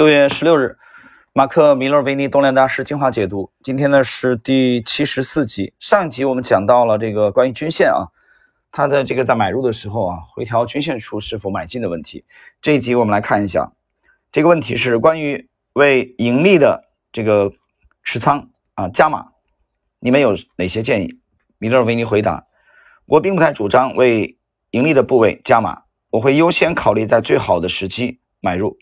六月十六日，马克·米勒维尼动量大师精华解读。今天呢是第七十四集。上一集我们讲到了这个关于均线啊，它的这个在买入的时候啊，回调均线处是否买进的问题。这一集我们来看一下，这个问题是关于为盈利的这个持仓啊加码，你们有哪些建议？米勒维尼回答：我并不太主张为盈利的部位加码，我会优先考虑在最好的时机买入。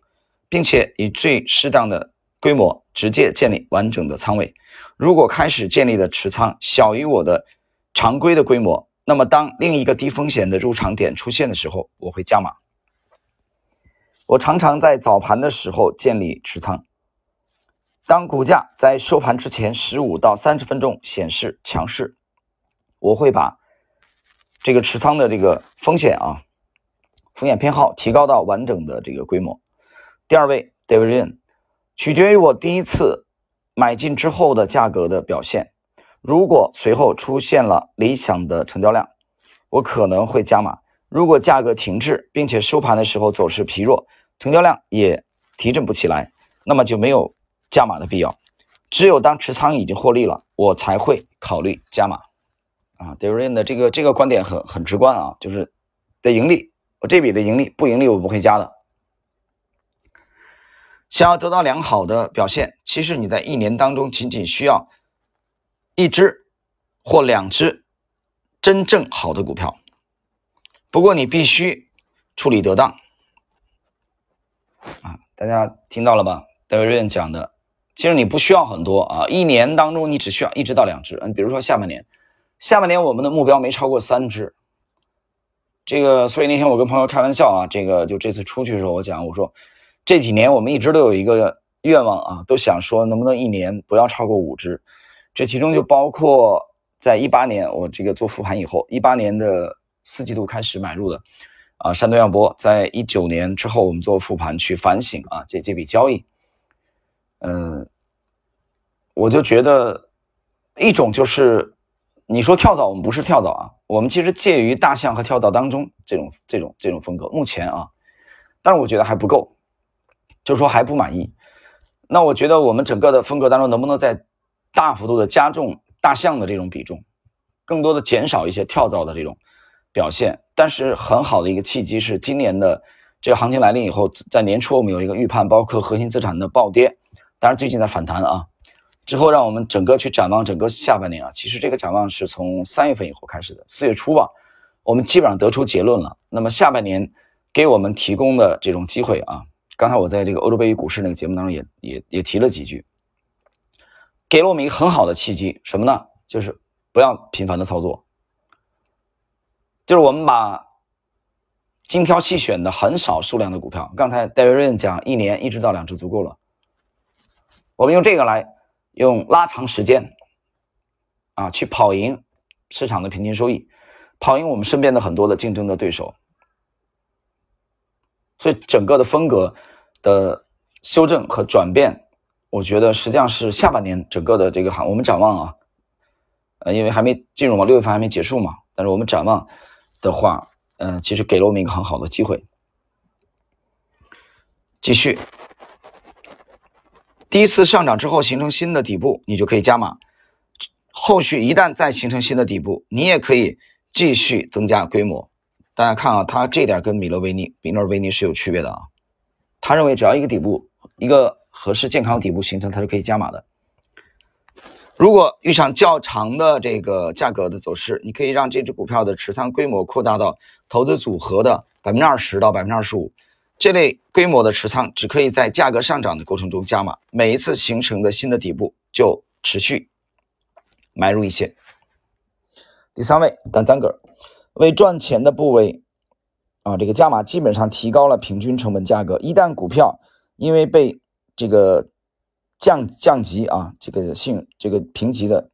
并且以最适当的规模直接建立完整的仓位。如果开始建立的持仓小于我的常规的规模，那么当另一个低风险的入场点出现的时候，我会加码。我常常在早盘的时候建立持仓。当股价在收盘之前十五到三十分钟显示强势，我会把这个持仓的这个风险啊风险偏好提高到完整的这个规模。第二位，David Ryan，取决于我第一次买进之后的价格的表现。如果随后出现了理想的成交量，我可能会加码；如果价格停滞，并且收盘的时候走势疲弱，成交量也提振不起来，那么就没有加码的必要。只有当持仓已经获利了，我才会考虑加码。啊，David Ryan 的这个这个观点很很直观啊，就是的盈利，我这笔的盈利不盈利我不会加的。想要得到良好的表现，其实你在一年当中仅仅需要一只或两只真正好的股票。不过你必须处理得当啊！大家听到了吧？戴维瑞讲的，其实你不需要很多啊，一年当中你只需要一只到两只。嗯，比如说下半年，下半年我们的目标没超过三只。这个，所以那天我跟朋友开玩笑啊，这个就这次出去的时候，我讲我说。这几年我们一直都有一个愿望啊，都想说能不能一年不要超过五只，这其中就包括在一八年我这个做复盘以后，一八年的四季度开始买入的啊，山东耀波，在一九年之后我们做复盘去反省啊，这这笔交易，嗯，我就觉得一种就是你说跳蚤，我们不是跳蚤啊，我们其实介于大象和跳蚤当中这种这种这种风格，目前啊，但是我觉得还不够。就是说还不满意，那我觉得我们整个的风格当中能不能在大幅度的加重大象的这种比重，更多的减少一些跳蚤的这种表现？但是很好的一个契机是今年的这个行情来临以后，在年初我们有一个预判，包括核心资产的暴跌，当然最近在反弹啊。之后让我们整个去展望整个下半年啊，其实这个展望是从三月份以后开始的，四月初吧，我们基本上得出结论了。那么下半年给我们提供的这种机会啊。刚才我在这个欧洲杯与股市那个节目当中也也也提了几句，给了我们一个很好的契机，什么呢？就是不要频繁的操作，就是我们把精挑细选的很少数量的股票。刚才戴维润讲，一年一只到两只足够了。我们用这个来用拉长时间啊，去跑赢市场的平均收益，跑赢我们身边的很多的竞争的对手。所以整个的风格的修正和转变，我觉得实际上是下半年整个的这个行，我们展望啊，呃，因为还没进入嘛，六月份还没结束嘛，但是我们展望的话，嗯，其实给了我们一个很好的机会。继续，第一次上涨之后形成新的底部，你就可以加码；后续一旦再形成新的底部，你也可以继续增加规模。大家看啊，他这点跟米勒维尼、米勒维尼是有区别的啊。他认为只要一个底部、一个合适健康底部形成，它是可以加码的。如果遇上较长的这个价格的走势，你可以让这只股票的持仓规模扩大到投资组合的百分之二十到百分之二十五。这类规模的持仓只可以在价格上涨的过程中加码，每一次形成的新的底部就持续买入一些。第三位，单三个。为赚钱的部位啊，这个加码基本上提高了平均成本价格。一旦股票因为被这个降降级啊，这个性这个评级的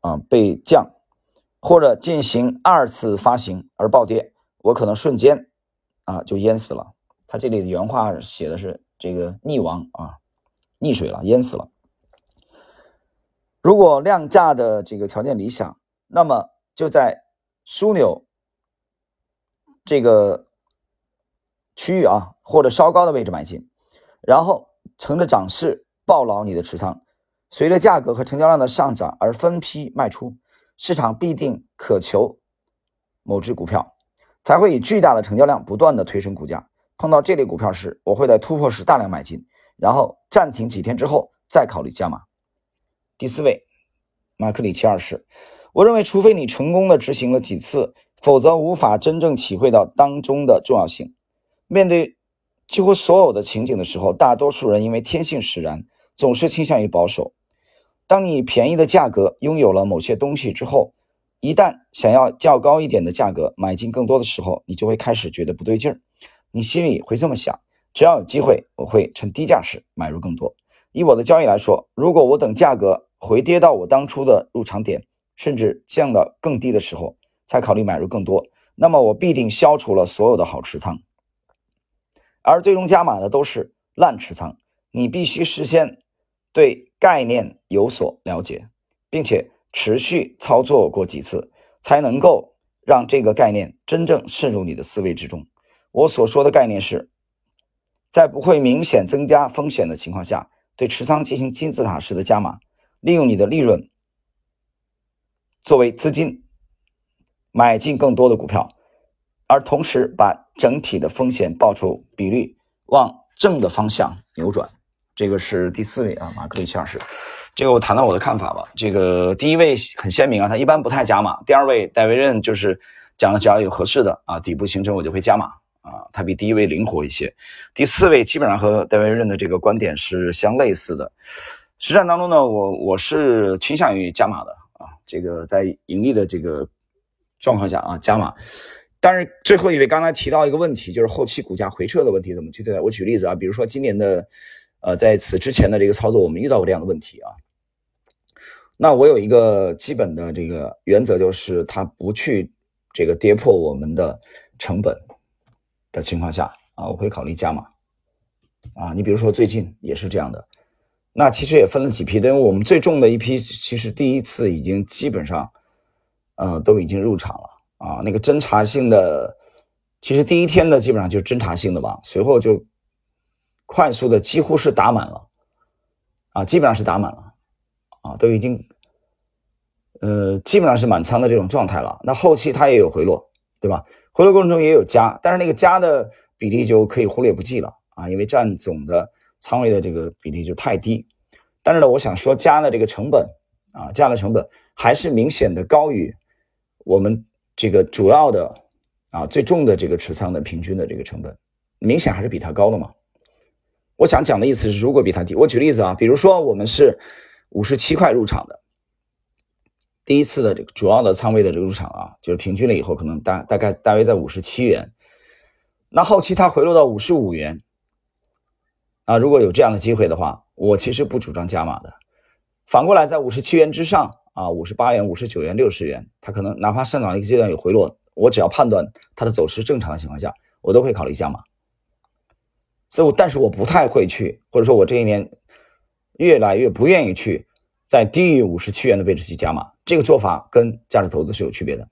啊被降，或者进行二次发行而暴跌，我可能瞬间啊就淹死了。他这里的原话写的是这个溺亡啊，溺水了，淹死了。如果量价的这个条件理想，那么就在。枢纽这个区域啊，或者稍高的位置买进。然后乘着涨势抱牢你的持仓，随着价格和成交量的上涨而分批卖出。市场必定渴求某只股票，才会以巨大的成交量不断的推升股价。碰到这类股票时，我会在突破时大量买进，然后暂停几天之后再考虑加码。第四位，马克里奇二世，我认为，除非你成功的执行了几次，否则无法真正体会到当中的重要性。面对几乎所有的情景的时候，大多数人因为天性使然，总是倾向于保守。当你便宜的价格拥有了某些东西之后，一旦想要较高一点的价格买进更多的时候，你就会开始觉得不对劲儿。你心里会这么想：只要有机会，我会趁低价时买入更多。以我的交易来说，如果我等价格回跌到我当初的入场点，甚至降到更低的时候才考虑买入更多，那么我必定消除了所有的好持仓，而最终加码的都是烂持仓。你必须事先对。概念有所了解，并且持续操作过几次，才能够让这个概念真正渗入你的思维之中。我所说的概念是，在不会明显增加风险的情况下，对持仓进行金字塔式的加码，利用你的利润作为资金买进更多的股票，而同时把整体的风险报酬比率往正的方向扭转。这个是第四位啊，马克里奇二世。这个我谈谈我的看法吧。这个第一位很鲜明啊，他一般不太加码。第二位戴维任就是讲了，只要有合适的啊底部形成，我就会加码啊。他比第一位灵活一些。第四位基本上和戴维任的这个观点是相类似的。实战当中呢，我我是倾向于加码的。这个在盈利的这个状况下啊，加码。但是最后一位刚才提到一个问题，就是后期股价回撤的问题怎么去对待？我举例子啊，比如说今年的。呃，在此之前的这个操作，我们遇到过这样的问题啊。那我有一个基本的这个原则，就是它不去这个跌破我们的成本的情况下啊，我会考虑加码啊。你比如说最近也是这样的。那其实也分了几批，因为我们最重的一批，其实第一次已经基本上呃都已经入场了啊。那个侦查性的，其实第一天的基本上就是侦查性的吧，随后就。快速的几乎是打满了，啊，基本上是打满了，啊，都已经，呃，基本上是满仓的这种状态了。那后期它也有回落，对吧？回落过程中也有加，但是那个加的比例就可以忽略不计了啊，因为占总的仓位的这个比例就太低。但是呢，我想说加的这个成本啊，加的成本还是明显的高于我们这个主要的啊最重的这个持仓的平均的这个成本，明显还是比它高的嘛。我想讲的意思是，如果比它低，我举例子啊，比如说我们是五十七块入场的，第一次的这个主要的仓位的这个入场啊，就是平均了以后，可能大大概大约在五十七元，那后期它回落到五十五元，啊，如果有这样的机会的话，我其实不主张加码的。反过来，在五十七元之上啊，五十八元、五十九元、六十元，它可能哪怕上涨一个阶段有回落，我只要判断它的走势正常的情况下，我都会考虑加码。所以，我但是我不太会去，或者说我这一年越来越不愿意去在低于五十七元的位置去加码。这个做法跟价值投资是有区别的，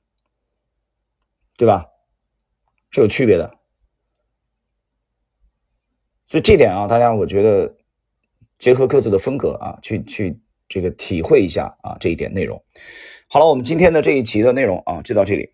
对吧？是有区别的。所以这点啊，大家我觉得结合各自的风格啊，去去这个体会一下啊这一点内容。好了，我们今天的这一期的内容啊就到这里。